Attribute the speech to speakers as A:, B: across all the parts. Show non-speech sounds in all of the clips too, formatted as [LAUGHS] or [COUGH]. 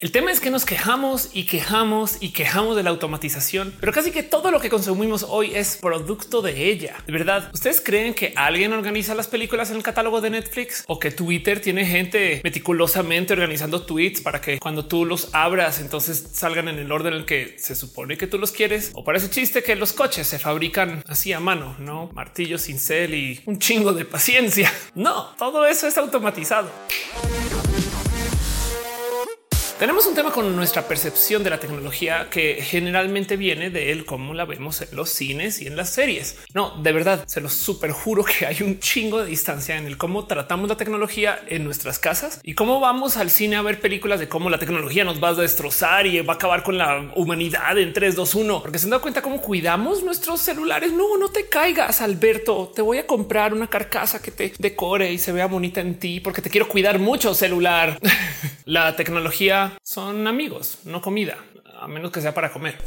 A: El tema es que nos quejamos y quejamos y quejamos de la automatización, pero casi que todo lo que consumimos hoy es producto de ella. De verdad, ¿ustedes creen que alguien organiza las películas en el catálogo de Netflix o que Twitter tiene gente meticulosamente organizando tweets para que cuando tú los abras entonces salgan en el orden en el que se supone que tú los quieres? O parece chiste que los coches se fabrican así a mano, no martillo, cincel y un chingo de paciencia. [LAUGHS] No, todo eso es automatizado. Tenemos un tema con nuestra percepción de la tecnología que generalmente viene de él, cómo la vemos en los cines y en las series. No, de verdad, se los super juro que hay un chingo de distancia en el cómo tratamos la tecnología en nuestras casas y cómo vamos al cine a ver películas de cómo la tecnología nos va a destrozar y va a acabar con la humanidad en 3, 2, 1. Porque se han dado cuenta cómo cuidamos nuestros celulares. No, no te caigas, Alberto. Te voy a comprar una carcasa que te decore y se vea bonita en ti porque te quiero cuidar mucho celular. [LAUGHS] la tecnología son amigos, no comida, a menos que sea para comer.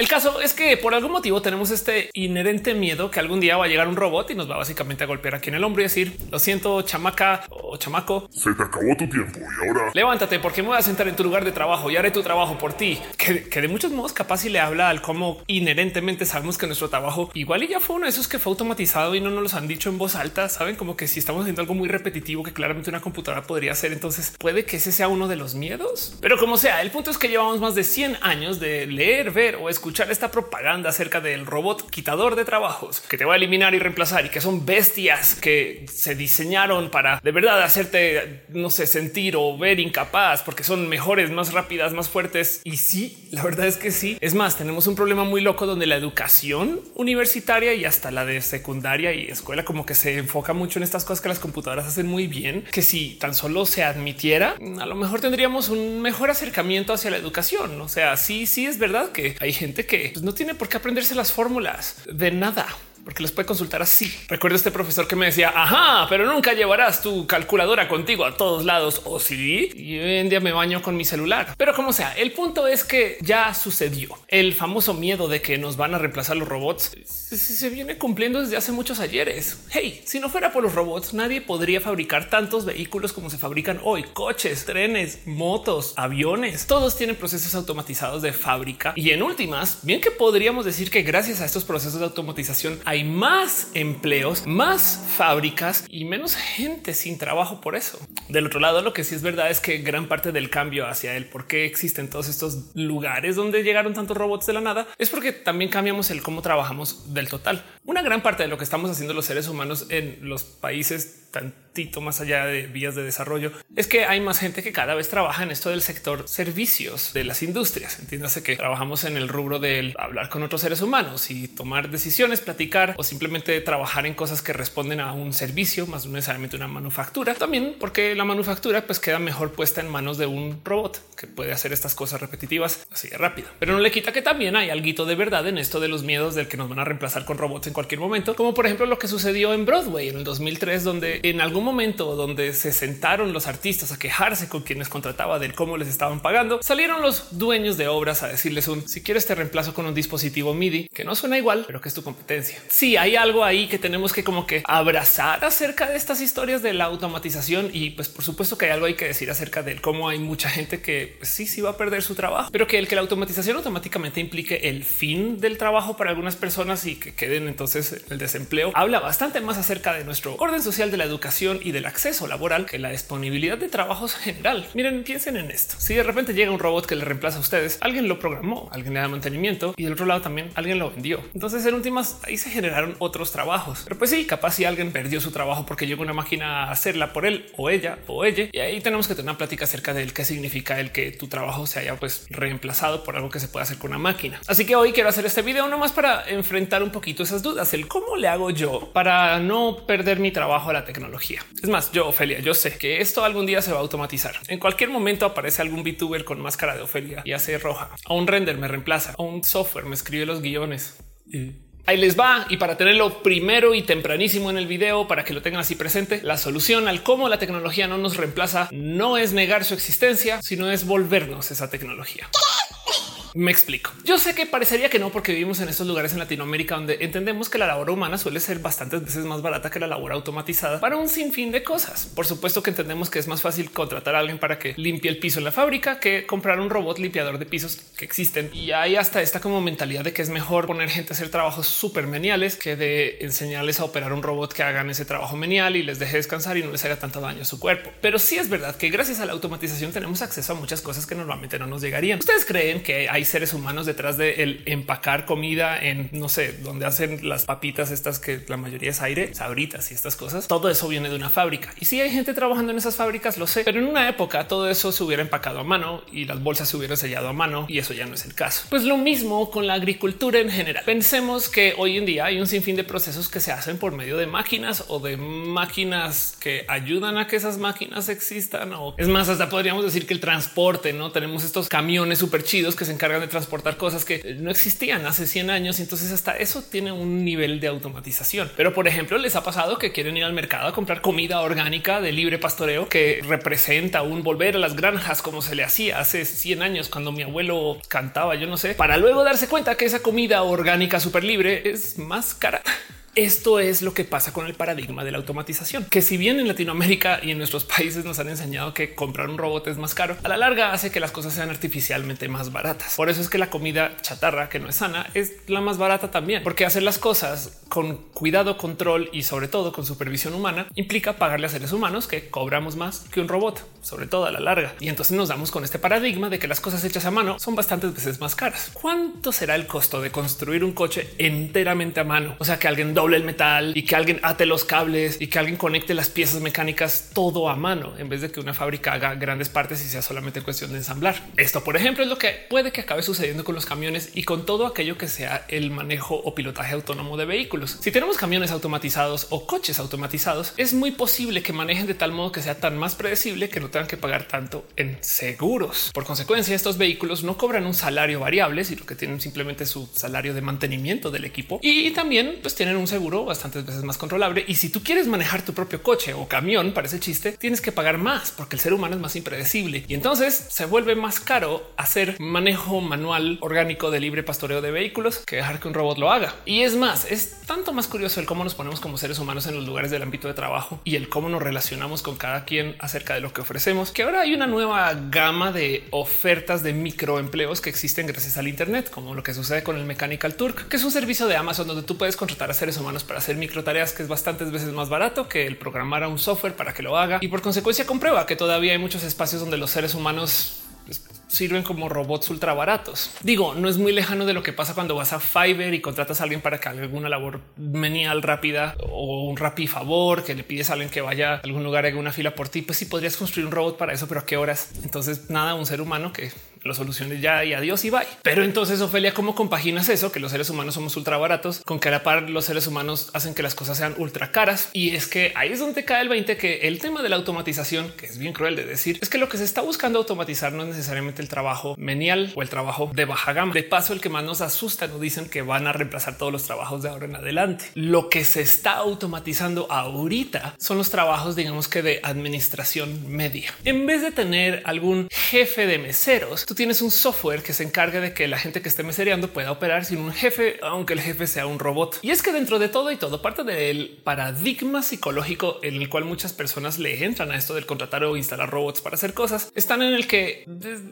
A: El caso es que por algún motivo tenemos este inherente miedo que algún día va a llegar un robot y nos va básicamente a golpear aquí en el hombro y decir lo siento, chamaca o chamaco.
B: Se te acabó tu tiempo y ahora
A: levántate porque me voy a sentar en tu lugar de trabajo y haré tu trabajo por ti. Que, de muchos modos capaz si le habla al cómo inherentemente sabemos que nuestro trabajo igual y ya fue uno de esos que fue automatizado y no nos los han dicho en voz alta. Saben como que si estamos haciendo algo muy repetitivo que claramente una computadora podría hacer, entonces puede que ese sea uno de los miedos. Pero como sea, el punto es que llevamos más de 100 años de leer, ver o escuchar escuchar esta propaganda acerca del robot quitador de trabajos que te va a eliminar y reemplazar y que son bestias que se diseñaron para de verdad hacerte, no sé, sentir o ver incapaz porque son mejores, más rápidas, más fuertes. Y sí, la verdad es que sí. Es más, tenemos un problema muy loco donde la educación universitaria y hasta la de secundaria y escuela como que se enfoca mucho en estas cosas que las computadoras hacen muy bien, que si tan solo se admitiera, a lo mejor tendríamos un mejor acercamiento hacia la educación. O sea, sí, sí es verdad que hay gente que pues, no tiene por qué aprenderse las fórmulas de nada porque los puede consultar así. Recuerdo este profesor que me decía, ajá, pero nunca llevarás tu calculadora contigo a todos lados. O sí, y hoy en día me baño con mi celular. Pero como sea, el punto es que ya sucedió. El famoso miedo de que nos van a reemplazar los robots se viene cumpliendo desde hace muchos ayeres. Hey, si no fuera por los robots, nadie podría fabricar tantos vehículos como se fabrican hoy. Coches, trenes, motos, aviones, todos tienen procesos automatizados de fábrica. Y en últimas, bien que podríamos decir que gracias a estos procesos de automatización hay más empleos, más fábricas y menos gente sin trabajo por eso. Del otro lado, lo que sí es verdad es que gran parte del cambio hacia el por qué existen todos estos lugares donde llegaron tantos robots de la nada es porque también cambiamos el cómo trabajamos del total. Una gran parte de lo que estamos haciendo los seres humanos en los países tantito más allá de vías de desarrollo es que hay más gente que cada vez trabaja en esto del sector servicios de las industrias. Entiéndase que trabajamos en el rubro del hablar con otros seres humanos y tomar decisiones, platicar o simplemente trabajar en cosas que responden a un servicio más necesariamente una manufactura. También porque la manufactura pues queda mejor puesta en manos de un robot que puede hacer estas cosas repetitivas así de rápido, pero no le quita que también hay algo de verdad en esto de los miedos del que nos van a reemplazar con robots en cualquier momento, como por ejemplo lo que sucedió en Broadway en el 2003, donde en algún momento donde se sentaron los artistas a quejarse con quienes contrataba del cómo les estaban pagando, salieron los dueños de obras a decirles un si quieres te reemplazo con un dispositivo MIDI que no suena igual, pero que es tu competencia. Si hay algo ahí que tenemos que como que abrazar acerca de estas historias de la automatización y pues por supuesto que hay algo hay que decir acerca de cómo hay mucha gente que pues, sí, sí va a perder su trabajo, pero que el que la automatización automáticamente implique el fin del trabajo para algunas personas y que queden entonces el desempleo habla bastante más acerca de nuestro orden social de la educación y del acceso laboral que la disponibilidad de trabajos general. Miren, piensen en esto. Si de repente llega un robot que le reemplaza a ustedes, alguien lo programó, alguien le da mantenimiento y del otro lado también alguien lo vendió. Entonces, en últimas, ahí se generaron otros trabajos. Pero pues sí, capaz si alguien perdió su trabajo porque llegó una máquina a hacerla por él o ella o ella. Y ahí tenemos que tener una plática acerca del qué significa el que tu trabajo se haya pues reemplazado por algo que se puede hacer con una máquina. Así que hoy quiero hacer este video nomás para enfrentar un poquito esas dudas. El cómo le hago yo para no perder mi trabajo a la tecnología. Es más, yo, Ofelia, yo sé que esto algún día se va a automatizar. En cualquier momento aparece algún VTuber con máscara de Ofelia y hace roja. A un render me reemplaza. A un software me escribe los guiones. Ahí les va. Y para tenerlo primero y tempranísimo en el video, para que lo tengan así presente, la solución al cómo la tecnología no nos reemplaza no es negar su existencia, sino es volvernos esa tecnología. Me explico. Yo sé que parecería que no, porque vivimos en estos lugares en Latinoamérica donde entendemos que la labor humana suele ser bastantes veces más barata que la labor automatizada para un sinfín de cosas. Por supuesto que entendemos que es más fácil contratar a alguien para que limpie el piso en la fábrica que comprar un robot limpiador de pisos que existen. Y hay hasta esta como mentalidad de que es mejor poner gente a hacer trabajos súper meniales que de enseñarles a operar un robot que hagan ese trabajo menial y les deje descansar y no les haga tanto daño a su cuerpo. Pero sí es verdad que gracias a la automatización tenemos acceso a muchas cosas que normalmente no nos llegarían. ¿Ustedes creen que hay seres humanos detrás de el empacar comida en no sé dónde hacen las papitas estas que la mayoría es aire, sabritas y estas cosas? Todo eso viene de una fábrica y si hay gente trabajando en esas fábricas, lo sé, pero en una época todo eso se hubiera empacado a mano y las bolsas se hubieran sellado a mano y eso ya no es el caso. Pues lo mismo con la agricultura en general. Pensemos que hoy en día hay un sinfín de procesos que se hacen por medio de máquinas o de máquinas que ayudan a que esas máquinas existan. O es más, hasta podríamos decir que el transporte, no tenemos estos camiones súper chidos que se encargan de transportar cosas que no existían hace 100 años. Y entonces hasta eso tiene un nivel de automatización. Pero por ejemplo, les ha pasado que quieren ir al mercado a comprar comida orgánica de libre pastoreo que representa un volver a las granjas como se le hacía hace 100 años cuando mi abuelo cantaba, yo no sé, para luego darse cuenta que esa comida orgánica súper libre es más cara. Esto es lo que pasa con el paradigma de la automatización, que si bien en Latinoamérica y en nuestros países nos han enseñado que comprar un robot es más caro, a la larga hace que las cosas sean artificialmente más baratas. Por eso es que la comida chatarra que no es sana es la más barata también, porque hacer las cosas con cuidado, control y sobre todo con supervisión humana implica pagarle a seres humanos que cobramos más que un robot, sobre todo a la larga. Y entonces nos damos con este paradigma de que las cosas hechas a mano son bastantes veces más caras. ¿Cuánto será el costo de construir un coche enteramente a mano? O sea, que alguien doble el metal y que alguien ate los cables y que alguien conecte las piezas mecánicas todo a mano en vez de que una fábrica haga grandes partes y sea solamente cuestión de ensamblar. Esto, por ejemplo, es lo que puede que acabe sucediendo con los camiones y con todo aquello que sea el manejo o pilotaje autónomo de vehículos. Si tenemos camiones automatizados o coches automatizados, es muy posible que manejen de tal modo que sea tan más predecible que no tengan que pagar tanto en seguros. Por consecuencia, estos vehículos no cobran un salario variable, sino que tienen simplemente su salario de mantenimiento del equipo y también pues tienen un seguro bastantes veces más controlable. Y si tú quieres manejar tu propio coche o camión, para ese chiste, tienes que pagar más porque el ser humano es más impredecible y entonces se vuelve más caro hacer manejo manual orgánico de libre pastoreo de vehículos que dejar que un robot lo haga. Y es más, es tanto más curioso el cómo nos ponemos como seres humanos en los lugares del ámbito de trabajo y el cómo nos relacionamos con cada quien acerca de lo que ofrecemos, que ahora hay una nueva gama de ofertas de microempleos que existen gracias al Internet, como lo que sucede con el Mechanical Turk, que es un servicio de Amazon donde tú puedes contratar a seres humanos para hacer micro tareas que es bastantes veces más barato que el programar a un software para que lo haga y por consecuencia comprueba que todavía hay muchos espacios donde los seres humanos pues, sirven como robots ultra baratos. Digo, no es muy lejano de lo que pasa cuando vas a Fiverr y contratas a alguien para que haga alguna labor menial rápida o un rapi favor que le pides a alguien que vaya a algún lugar, haga una fila por ti. Pues sí podrías construir un robot para eso, pero a qué horas? Entonces, nada, un ser humano que lo soluciones ya y adiós y bye. Pero entonces, Ofelia, ¿cómo compaginas eso? Que los seres humanos somos ultra baratos con que a la par los seres humanos hacen que las cosas sean ultra caras. Y es que ahí es donde cae el 20 que el tema de la automatización, que es bien cruel de decir, es que lo que se está buscando automatizar no es necesariamente el trabajo menial o el trabajo de baja gama. De paso, el que más nos asusta nos dicen que van a reemplazar todos los trabajos de ahora en adelante. Lo que se está automatizando ahorita son los trabajos, digamos que de administración media. En vez de tener algún jefe de meseros, tú tienes un software que se encarga de que la gente que esté mesereando pueda operar sin un jefe, aunque el jefe sea un robot. Y es que dentro de todo y todo parte del paradigma psicológico en el cual muchas personas le entran a esto del contratar o instalar robots para hacer cosas, están en el que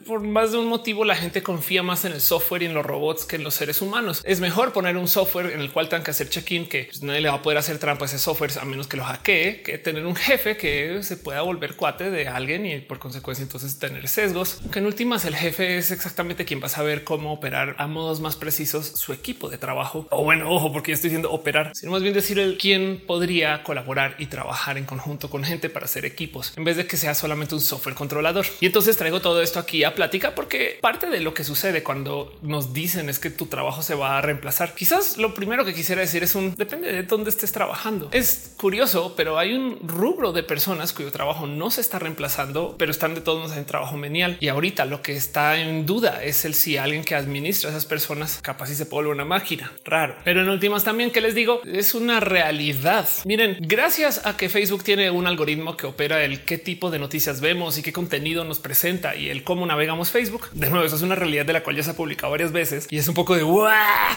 A: por más de un motivo la gente confía más en el software y en los robots que en los seres humanos. Es mejor poner un software en el cual tengan que hacer check-in que pues, nadie le va a poder hacer trampa a ese software a menos que lo hackee, que tener un jefe que se pueda volver cuate de alguien y por consecuencia entonces tener sesgos, que en últimas el jefe es exactamente quien va a saber cómo operar a modos más precisos su equipo de trabajo. O bueno, ojo, porque estoy diciendo operar, sino más bien decir el quién podría colaborar y trabajar en conjunto con gente para hacer equipos en vez de que sea solamente un software controlador. Y entonces traigo todo esto aquí a plática porque parte de lo que sucede cuando nos dicen es que tu trabajo se va a reemplazar. Quizás lo primero que quisiera decir es un depende de dónde estés trabajando. Es curioso, pero hay un rubro de personas cuyo trabajo no se está reemplazando, pero están de todos modos en trabajo menial. Y ahorita lo que está en duda es el si alguien que administra a esas personas capaz si se puede una máquina. Raro. Pero en últimas también que les digo es una realidad. Miren, gracias a que Facebook tiene un algoritmo que opera el qué tipo de noticias vemos y qué contenido nos presenta y el cómo navegamos Facebook. De nuevo, eso es una realidad de la cual ya se ha publicado varias veces y es un poco de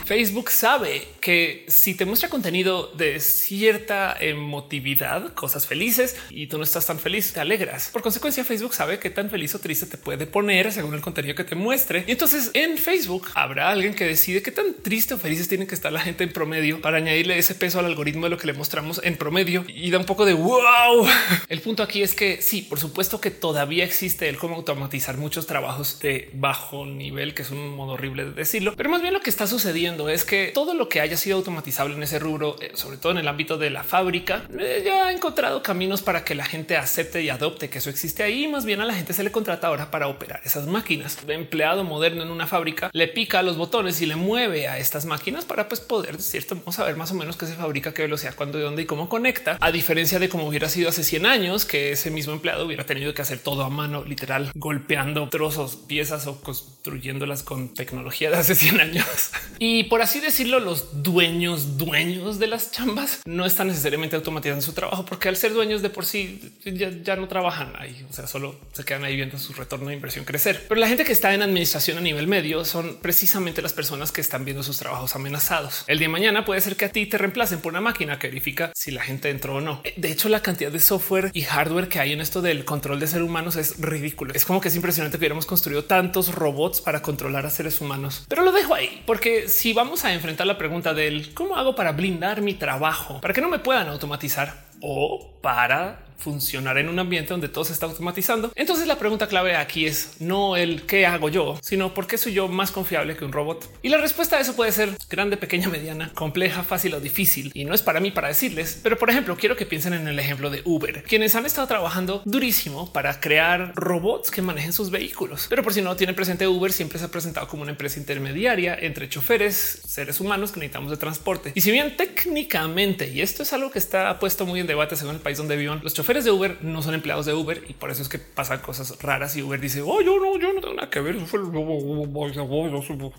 A: Facebook sabe que si te muestra contenido de cierta emotividad, cosas felices y tú no estás tan feliz, te alegras. Por consecuencia, Facebook sabe qué tan feliz o triste te puede poner según el contenido que te muestre. Y entonces en Facebook habrá alguien que decide qué tan triste o felices tiene que estar la gente en promedio para añadirle ese peso al algoritmo de lo que le mostramos en promedio y da un poco de wow. [LAUGHS] El punto aquí es que sí, por supuesto que todavía existe el cómo automatizar muchos trabajos de bajo nivel, que es un modo horrible de decirlo, pero más bien lo que está sucediendo es que todo lo que haya sido automatizable en ese rubro, eh, sobre todo en el ámbito de la fábrica, eh, ya ha encontrado caminos para que la gente acepte y adopte que eso existe ahí. Más bien a la gente se le contrata ahora para operar esas máquinas. El empleado moderno en una fábrica le pica los botones y le mueve a estas máquinas para pues, poder de cierto modo saber más o menos qué se fabrica, qué velocidad, cuándo, de dónde y cómo conecta. A diferencia de cómo hubiera sido hace 100 años, que ese mismo empleado hubiera tenido que hacer todo a mano, literal, golpeando trozos, piezas o construyéndolas con tecnología de hace 100 años. [LAUGHS] y por así decirlo, los dueños, dueños de las chambas no están necesariamente automatizando su trabajo porque al ser dueños de por sí ya, no trabajan ahí. O sea, solo se quedan ahí viendo su retorno de inversión crecer. Pero la gente que está en administración a nivel medio son precisamente las personas que están viendo sus trabajos amenazados. El día de mañana puede ser que a ti te reemplacen por una máquina que verifica si la gente entró o no. De hecho, la cantidad de software y hardware que hay en esto del control de seres humanos es ridículo. Es como que es impresionante que hubiéramos construido tantos robots para controlar a seres humanos. Pero lo dejo ahí porque si vamos a enfrentar la pregunta del cómo hago para blindar mi trabajo, para que no me puedan automatizar o para funcionar en un ambiente donde todo se está automatizando. Entonces la pregunta clave aquí es no el qué hago yo, sino por qué soy yo más confiable que un robot. Y la respuesta a eso puede ser grande, pequeña, mediana, compleja, fácil o difícil. Y no es para mí para decirles, pero por ejemplo, quiero que piensen en el ejemplo de Uber, quienes han estado trabajando durísimo para crear robots que manejen sus vehículos. Pero por si no tienen presente, Uber siempre se ha presentado como una empresa intermediaria entre choferes, seres humanos que necesitamos de transporte. Y si bien técnicamente, y esto es algo que está puesto muy en debate según el país donde vivan, los choferes de Uber no son empleados de Uber y por eso es que pasan cosas raras y Uber dice, oh, yo no, yo no tengo nada que ver.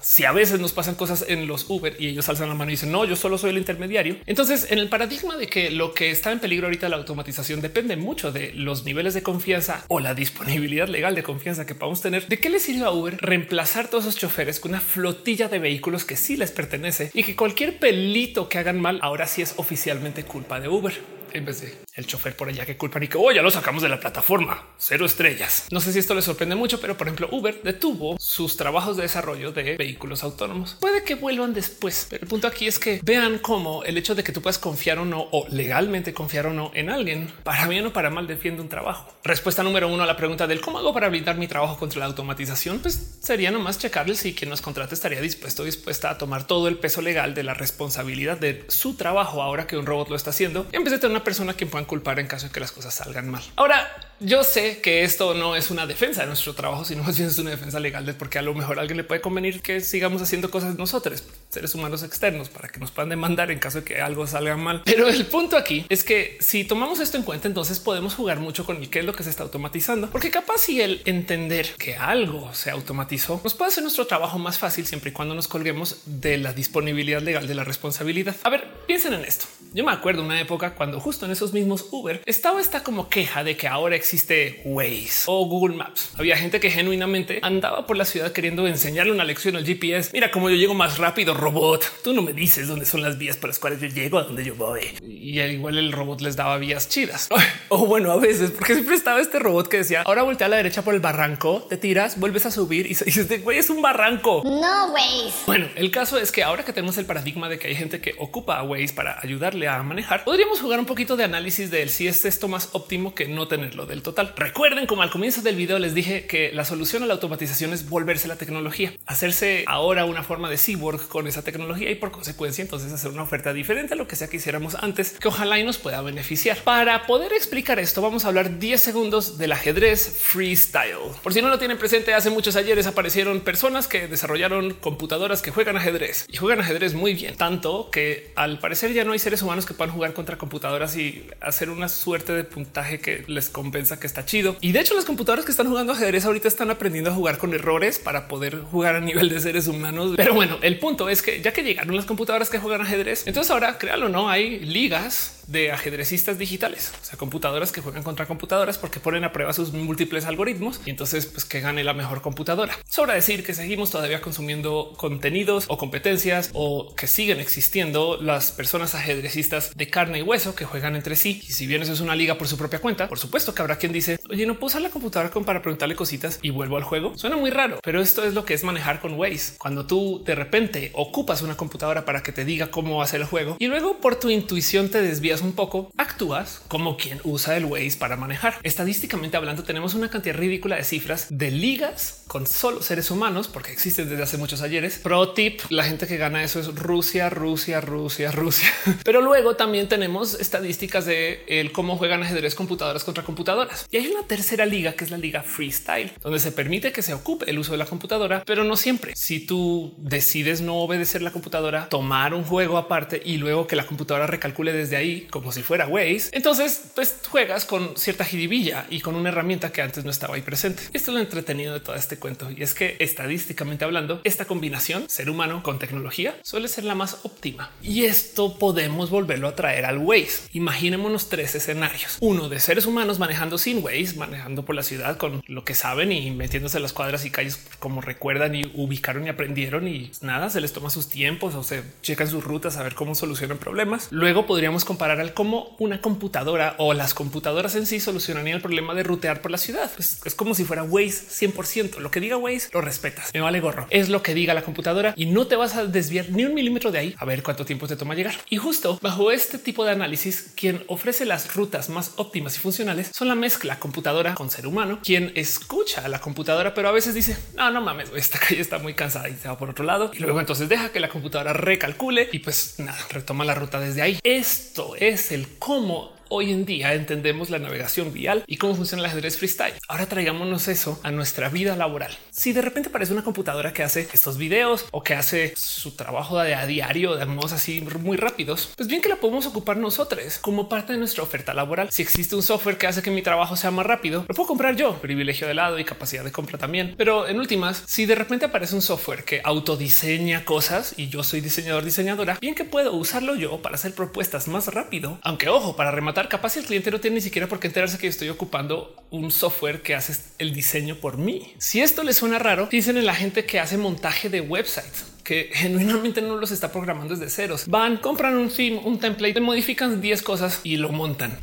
A: Si a veces nos pasan cosas en los Uber y ellos alzan la mano y dicen, no, yo solo soy el intermediario. Entonces, en el paradigma de que lo que está en peligro ahorita la automatización depende mucho de los niveles de confianza o la disponibilidad legal de confianza que podamos tener, ¿de qué le sirve a Uber reemplazar todos esos choferes con una flotilla de vehículos que sí les pertenece y que cualquier pelito que hagan mal ahora sí es oficialmente culpa de Uber? en vez de el chofer por allá que culpan y que oh, ya lo sacamos de la plataforma. Cero estrellas. No sé si esto les sorprende mucho, pero por ejemplo, Uber detuvo sus trabajos de desarrollo de vehículos autónomos. Puede que vuelvan después, pero el punto aquí es que vean cómo el hecho de que tú puedas confiar o no, o legalmente confiar o no en alguien, para bien o para mal defiende un trabajo. Respuesta número uno a la pregunta del cómo hago para blindar mi trabajo contra la automatización, pues sería nomás checarle si quien nos contrate estaría dispuesto o dispuesta a tomar todo el peso legal de la responsabilidad de su trabajo ahora que un robot lo está haciendo, en vez de tener una persona que puedan culpar en caso de que las cosas salgan mal. Ahora, yo sé que esto no es una defensa de nuestro trabajo, sino más bien es una defensa legal de porque a lo mejor alguien le puede convenir que sigamos haciendo cosas nosotros, seres humanos externos, para que nos puedan demandar en caso de que algo salga mal. Pero el punto aquí es que si tomamos esto en cuenta, entonces podemos jugar mucho con el qué es lo que se está automatizando, porque capaz si el entender que algo se automatizó nos puede hacer nuestro trabajo más fácil siempre y cuando nos colguemos de la disponibilidad legal de la responsabilidad. A ver, piensen en esto. Yo me acuerdo una época cuando justo en esos mismos Uber estaba esta como queja de que ahora existe Waze o Google Maps. Había gente que genuinamente andaba por la ciudad queriendo enseñarle una lección al GPS. Mira cómo yo llego más rápido, robot. Tú no me dices dónde son las vías por las cuales yo llego a donde yo voy. Y igual el robot les daba vías chidas. O bueno, a veces, porque siempre estaba este robot que decía, ahora voltea a la derecha por el barranco, te tiras, vuelves a subir y [LAUGHS] dices, güey, es un barranco.
C: No, Waze.
A: Bueno, el caso es que ahora que tenemos el paradigma de que hay gente que ocupa a Waze para ayudarle a manejar, podríamos jugar un poquito de análisis del si es más óptimo que no tenerlo del total. Recuerden como al comienzo del video les dije que la solución a la automatización es volverse la tecnología, hacerse ahora una forma de cyborg con esa tecnología y por consecuencia entonces hacer una oferta diferente a lo que sea que hiciéramos antes que ojalá y nos pueda beneficiar. Para poder explicar esto vamos a hablar 10 segundos del ajedrez freestyle. Por si no lo tienen presente, hace muchos ayeres aparecieron personas que desarrollaron computadoras que juegan ajedrez y juegan ajedrez muy bien, tanto que al parecer ya no hay seres humanos que puedan jugar contra computadoras y hacer una suerte de puntaje que les recompensa que está chido. Y de hecho, las computadoras que están jugando ajedrez ahorita están aprendiendo a jugar con errores para poder jugar a nivel de seres humanos. Pero bueno, el punto es que ya que llegaron las computadoras que juegan ajedrez, entonces ahora créalo, no hay ligas de ajedrecistas digitales, o sea, computadoras que juegan contra computadoras porque ponen a prueba sus múltiples algoritmos y entonces pues que gane la mejor computadora. Sobra decir que seguimos todavía consumiendo contenidos o competencias o que siguen existiendo las personas ajedrecistas de carne y hueso que juegan entre sí. Y si bien eso es una liga por su propia cuenta, por supuesto que habrá quien dice, oye, no puedo usar la computadora para preguntarle cositas y vuelvo al juego. Suena muy raro, pero esto es lo que es manejar con Waze. Cuando tú de repente ocupas una computadora para que te diga cómo hacer el juego y luego por tu intuición te desvías un poco, actúas como quien usa el Waze para manejar. Estadísticamente hablando, tenemos una cantidad ridícula de cifras de ligas con solo seres humanos, porque existen desde hace muchos ayeres. Pro tip, la gente que gana eso es Rusia, Rusia, Rusia, Rusia. [LAUGHS] Pero luego también tenemos estadísticas de el cómo juegan ajedrez computadoras contra computadoras. Y hay una tercera liga que es la liga freestyle, donde se permite que se ocupe el uso de la computadora, pero no siempre. Si tú decides no obedecer la computadora, tomar un juego aparte y luego que la computadora recalcule desde ahí como si fuera Waze, entonces pues juegas con cierta jiribilla y con una herramienta que antes no estaba ahí presente. Esto es lo entretenido de todo este cuento y es que estadísticamente hablando, esta combinación ser humano con tecnología suele ser la más óptima y esto podemos volverlo a traer al Waze. Imaginémonos tres escenarios: uno de seres humanos manejando sin Waze, manejando por la ciudad con lo que saben y metiéndose en las cuadras y calles como recuerdan y ubicaron y aprendieron y nada, se les toma sus tiempos o se checan sus rutas a ver cómo solucionan problemas. Luego podríamos comparar al cómo una computadora o las computadoras en sí solucionarían el problema de rutear por la ciudad. Es como si fuera Waze 100%. Lo que diga Waze lo respetas. Me vale gorro. Es lo que diga la computadora y no te vas a desviar ni un milímetro de ahí a ver cuánto tiempo te toma llegar. Y justo bajo este tipo de análisis, quien ofrece las rutas más óptimas y funcionales son la mezcla computadora con ser humano, quien escucha a la computadora, pero a veces dice no, no mames, esta calle está muy cansada y se va por otro lado. Y luego entonces deja que la computadora recalcule y pues nada, retoma la ruta desde ahí. Esto es el cómo hoy en día entendemos la navegación vial y cómo funciona el ajedrez freestyle. Ahora traigámonos eso a nuestra vida laboral. Si de repente aparece una computadora que hace estos videos o que hace su trabajo a diario de modos así muy rápidos, pues bien que la podemos ocupar nosotros como parte de nuestra oferta laboral. Si existe un software que hace que mi trabajo sea más rápido, lo puedo comprar yo, privilegio de lado y capacidad de compra también. Pero en últimas, si de repente aparece un software que autodiseña cosas y yo soy diseñador diseñadora, bien que puedo usarlo yo para hacer propuestas más rápido, aunque ojo, para rematar capaz el cliente no tiene ni siquiera por qué enterarse que estoy ocupando un software que hace el diseño por mí. Si esto le suena raro, dicen en la gente que hace montaje de websites que [LAUGHS] genuinamente no los está programando desde ceros. Van, compran un theme, un template, modifican 10 cosas y lo montan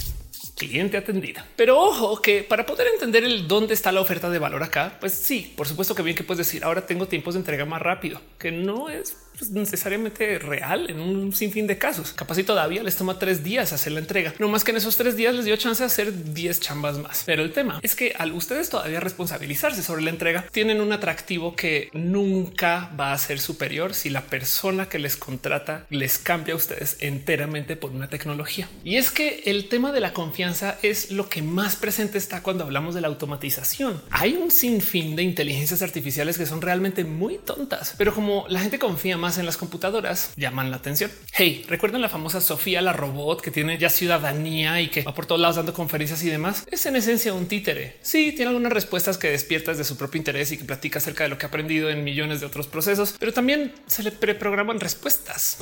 A: cliente atendida. Pero ojo que para poder entender el dónde está la oferta de valor acá, pues sí, por supuesto que bien que puedes decir ahora tengo tiempos de entrega más rápido, que no es pues, necesariamente real en un sinfín de casos. Capaz y todavía les toma tres días hacer la entrega. No más que en esos tres días les dio chance de hacer 10 chambas más. Pero el tema es que al ustedes todavía responsabilizarse sobre la entrega, tienen un atractivo que nunca va a ser superior si la persona que les contrata les cambia a ustedes enteramente por una tecnología. Y es que el tema de la confianza es lo que más presente está cuando hablamos de la automatización. Hay un sinfín de inteligencias artificiales que son realmente muy tontas, pero como la gente confía más en las computadoras llaman la atención. Hey, recuerdan la famosa Sofía, la robot que tiene ya ciudadanía y que va por todos lados dando conferencias y demás. Es en esencia un títere. Sí, tiene algunas respuestas que despiertas de su propio interés y que platica acerca de lo que ha aprendido en millones de otros procesos, pero también se le preprograman respuestas.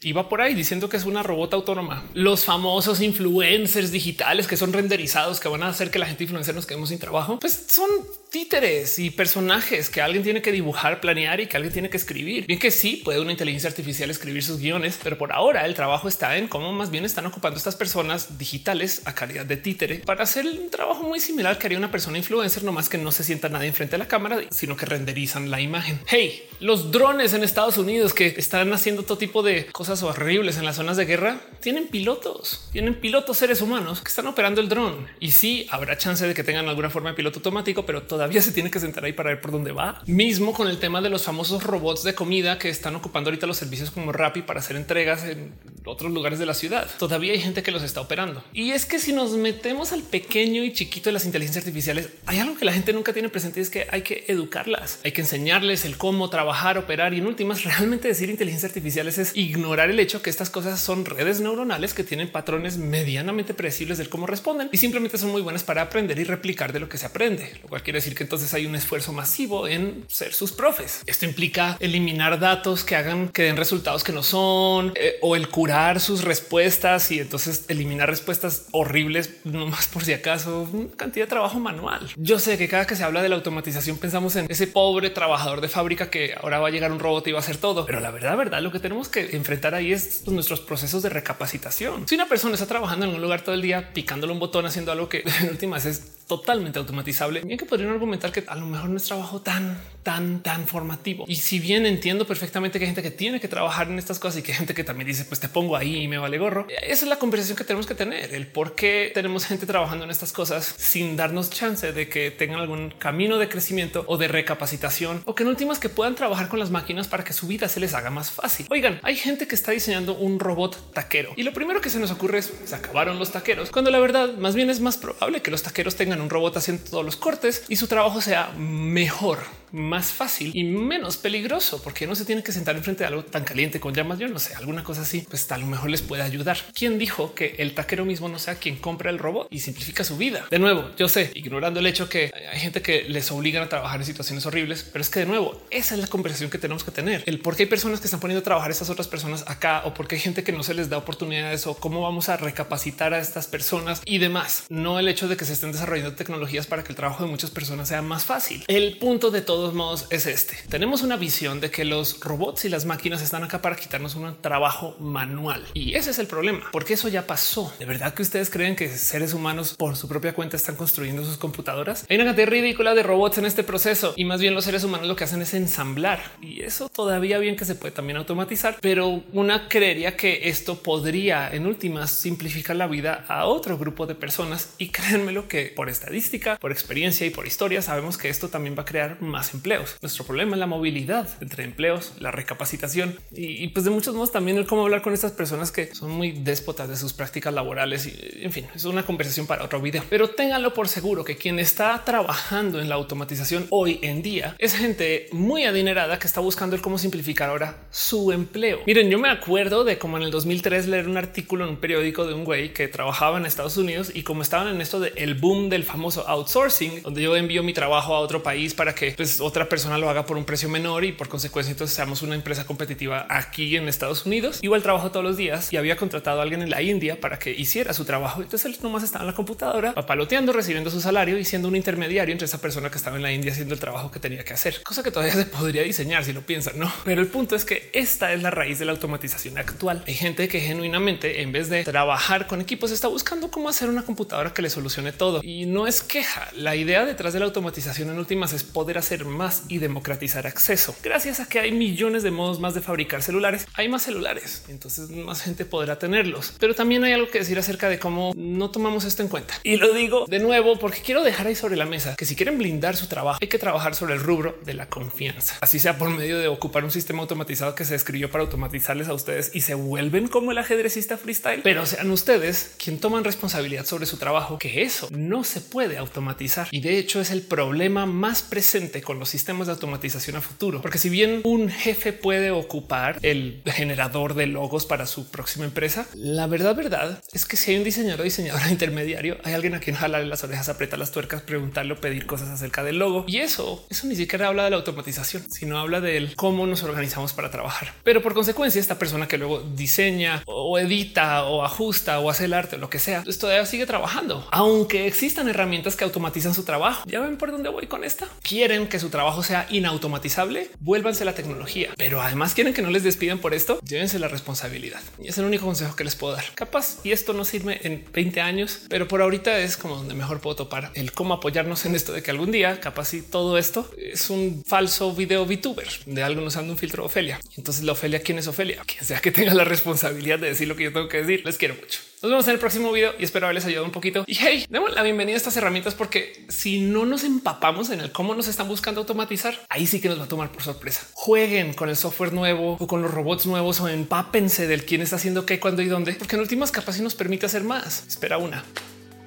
A: Y va por ahí diciendo que es una robot autónoma. Los famosos influencers digitales que son renderizados, que van a hacer que la gente influencer nos quedemos sin trabajo, pues son títeres y personajes que alguien tiene que dibujar, planear y que alguien tiene que escribir. Bien que sí puede una inteligencia artificial escribir sus guiones, pero por ahora el trabajo está en cómo más bien están ocupando estas personas digitales a calidad de títere para hacer un trabajo muy similar que haría una persona influencer, no más que no se sienta nadie enfrente de la cámara, sino que renderizan la imagen. Hey, los drones en Estados Unidos que están haciendo todo tipo de cosas horribles en las zonas de guerra tienen pilotos, tienen pilotos seres humanos que están operando el dron y sí habrá chance de que tengan alguna forma de piloto automático, pero todavía se tiene que sentar ahí para ver por dónde va. Mismo con el tema de los famosos robots de comida que están ocupando ahorita los servicios como Rappi para hacer entregas en otros lugares de la ciudad. Todavía hay gente que los está operando. Y es que si nos metemos al pequeño y chiquito de las inteligencias artificiales, hay algo que la gente nunca tiene presente y es que hay que educarlas, hay que enseñarles el cómo trabajar, operar y en últimas realmente decir inteligencia artificial es ignorar el hecho que estas cosas son redes neuronales que tienen patrones medianamente predecibles del cómo responden y simplemente son muy buenas para aprender y replicar de lo que se aprende, lo cual quiere decir que entonces hay un esfuerzo masivo en ser sus profes. Esto implica eliminar datos que hagan que den resultados que no son eh, o el curar sus respuestas y entonces eliminar respuestas horribles, no más por si acaso, una cantidad de trabajo manual. Yo sé que cada que se habla de la automatización pensamos en ese pobre trabajador de fábrica que ahora va a llegar un robot y va a hacer todo, pero la verdad, verdad, lo que tenemos que enfrentar ahí es nuestros procesos de recapacitación. Si una persona está trabajando en un lugar todo el día picándole un botón haciendo algo que [LAUGHS] en últimas es totalmente automatizable, bien que podrían argumentar que a lo mejor no es trabajo tan, tan, tan formativo. Y si bien entiendo perfectamente que hay gente que tiene que trabajar en estas cosas y que hay gente que también dice, pues te pongo ahí y me vale gorro. Esa es la conversación que tenemos que tener, el por qué tenemos gente trabajando en estas cosas sin darnos chance de que tengan algún camino de crecimiento o de recapacitación o que en últimas que puedan trabajar con las máquinas para que su vida se les haga más fácil. Oigan, hay gente que está diseñando un robot taquero y lo primero que se nos ocurre es se acabaron los taqueros, cuando la verdad más bien es más probable que los taqueros tengan un robot haciendo todos los cortes y su trabajo sea mejor más fácil y menos peligroso porque no se tiene que sentar enfrente de algo tan caliente con llamas. Yo no sé, alguna cosa así, pues a lo mejor les puede ayudar. ¿Quién dijo que el taquero mismo no sea quien compra el robot y simplifica su vida? De nuevo, yo sé, ignorando el hecho que hay gente que les obligan a trabajar en situaciones horribles, pero es que de nuevo, esa es la conversación que tenemos que tener. El por qué hay personas que están poniendo a trabajar a estas otras personas acá o por qué hay gente que no se les da oportunidades o cómo vamos a recapacitar a estas personas y demás. No el hecho de que se estén desarrollando tecnologías para que el trabajo de muchas personas sea más fácil. El punto de todos modos es este. Tenemos una visión de que los robots y las máquinas están acá para quitarnos un trabajo manual. Y ese es el problema, porque eso ya pasó. ¿De verdad que ustedes creen que seres humanos por su propia cuenta están construyendo sus computadoras? Hay una cantidad ridícula de robots en este proceso y más bien los seres humanos lo que hacen es ensamblar. Y eso todavía bien que se puede también automatizar, pero una creería que esto podría en últimas simplificar la vida a otro grupo de personas. Y [LAUGHS] créanmelo que por estadística, por experiencia y por historia sabemos que esto también va a crear más empleos. Nuestro problema es la movilidad entre empleos, la recapacitación y, pues de muchos modos también el cómo hablar con estas personas que son muy déspotas de sus prácticas laborales. Y en fin, es una conversación para otro video, pero ténganlo por seguro que quien está trabajando en la automatización hoy en día es gente muy adinerada que está buscando el cómo simplificar ahora su empleo. Miren, yo me acuerdo de cómo en el 2003 leer un artículo en un periódico de un güey que trabajaba en Estados Unidos y como estaban en esto del boom del famoso outsourcing, donde yo envío mi trabajo a otro país para que pues, otra persona lo haga por un precio menor y por consecuencia entonces seamos una empresa competitiva aquí en Estados Unidos. Igual trabajo todos los días y había contratado a alguien en la India para que hiciera su trabajo. Entonces él nomás estaba en la computadora papaloteando, recibiendo su salario y siendo un intermediario entre esa persona que estaba en la India haciendo el trabajo que tenía que hacer, cosa que todavía [LAUGHS] se podría diseñar si lo piensan, no? Pero el punto es que esta es la raíz de la automatización actual. Hay gente que genuinamente en vez de trabajar con equipos está buscando cómo hacer una computadora que le solucione todo y no es queja. La idea detrás de la automatización en últimas es poder hacer más y democratizar acceso. Gracias a que hay millones de modos más de fabricar celulares, hay más celulares, entonces más gente podrá tenerlos. Pero también hay algo que decir acerca de cómo no tomamos esto en cuenta. Y lo digo de nuevo porque quiero dejar ahí sobre la mesa que si quieren blindar su trabajo, hay que trabajar sobre el rubro de la confianza. Así sea por medio de ocupar un sistema automatizado que se escribió para automatizarles a ustedes y se vuelven como el ajedrecista freestyle, pero sean ustedes quien toman responsabilidad sobre su trabajo, que eso no se puede automatizar. Y de hecho es el problema más presente con los sistemas de automatización a futuro, porque si bien un jefe puede ocupar el generador de logos para su próxima empresa, la verdad, verdad es que si hay un diseñador o diseñador [LAUGHS] intermediario, hay alguien a quien jalarle las orejas, apretar las tuercas, preguntarle o pedir cosas acerca del logo. Y eso, eso ni siquiera habla de la automatización, sino habla del cómo nos organizamos para trabajar. Pero por consecuencia, esta persona que luego diseña o edita o ajusta o hace el arte o lo que sea, pues todavía sigue trabajando, aunque existan herramientas que automatizan su trabajo. Ya ven por dónde voy con esta. Quieren que trabajo sea inautomatizable, vuélvanse la tecnología, pero además quieren que no les despidan por esto. Llévense la responsabilidad. Y es el único consejo que les puedo dar. Capaz y esto no sirve en 20 años, pero por ahorita es como donde mejor puedo topar el cómo apoyarnos en esto de que algún día capaz y todo esto es un falso video VTuber de algo usando un filtro Ofelia. Entonces la Ofelia, ¿quién es Ofelia? Quien sea que tenga la responsabilidad de decir lo que yo tengo que decir. Les quiero mucho. Nos vemos en el próximo video y espero haberles ayudado un poquito. Y hey, demos la bienvenida a estas herramientas porque si no nos empapamos en el cómo nos están buscando automatizar, ahí sí que nos va a tomar por sorpresa. Jueguen con el software nuevo o con los robots nuevos o empápense del quién está haciendo qué, cuándo y dónde, porque en últimas capas sí nos permite hacer más. Espera una.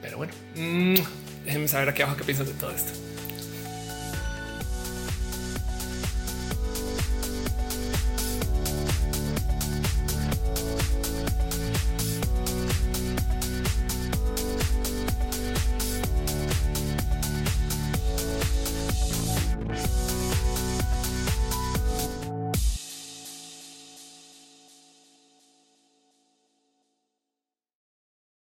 A: Pero bueno, mm, déjenme saber aquí abajo qué piensan de todo esto.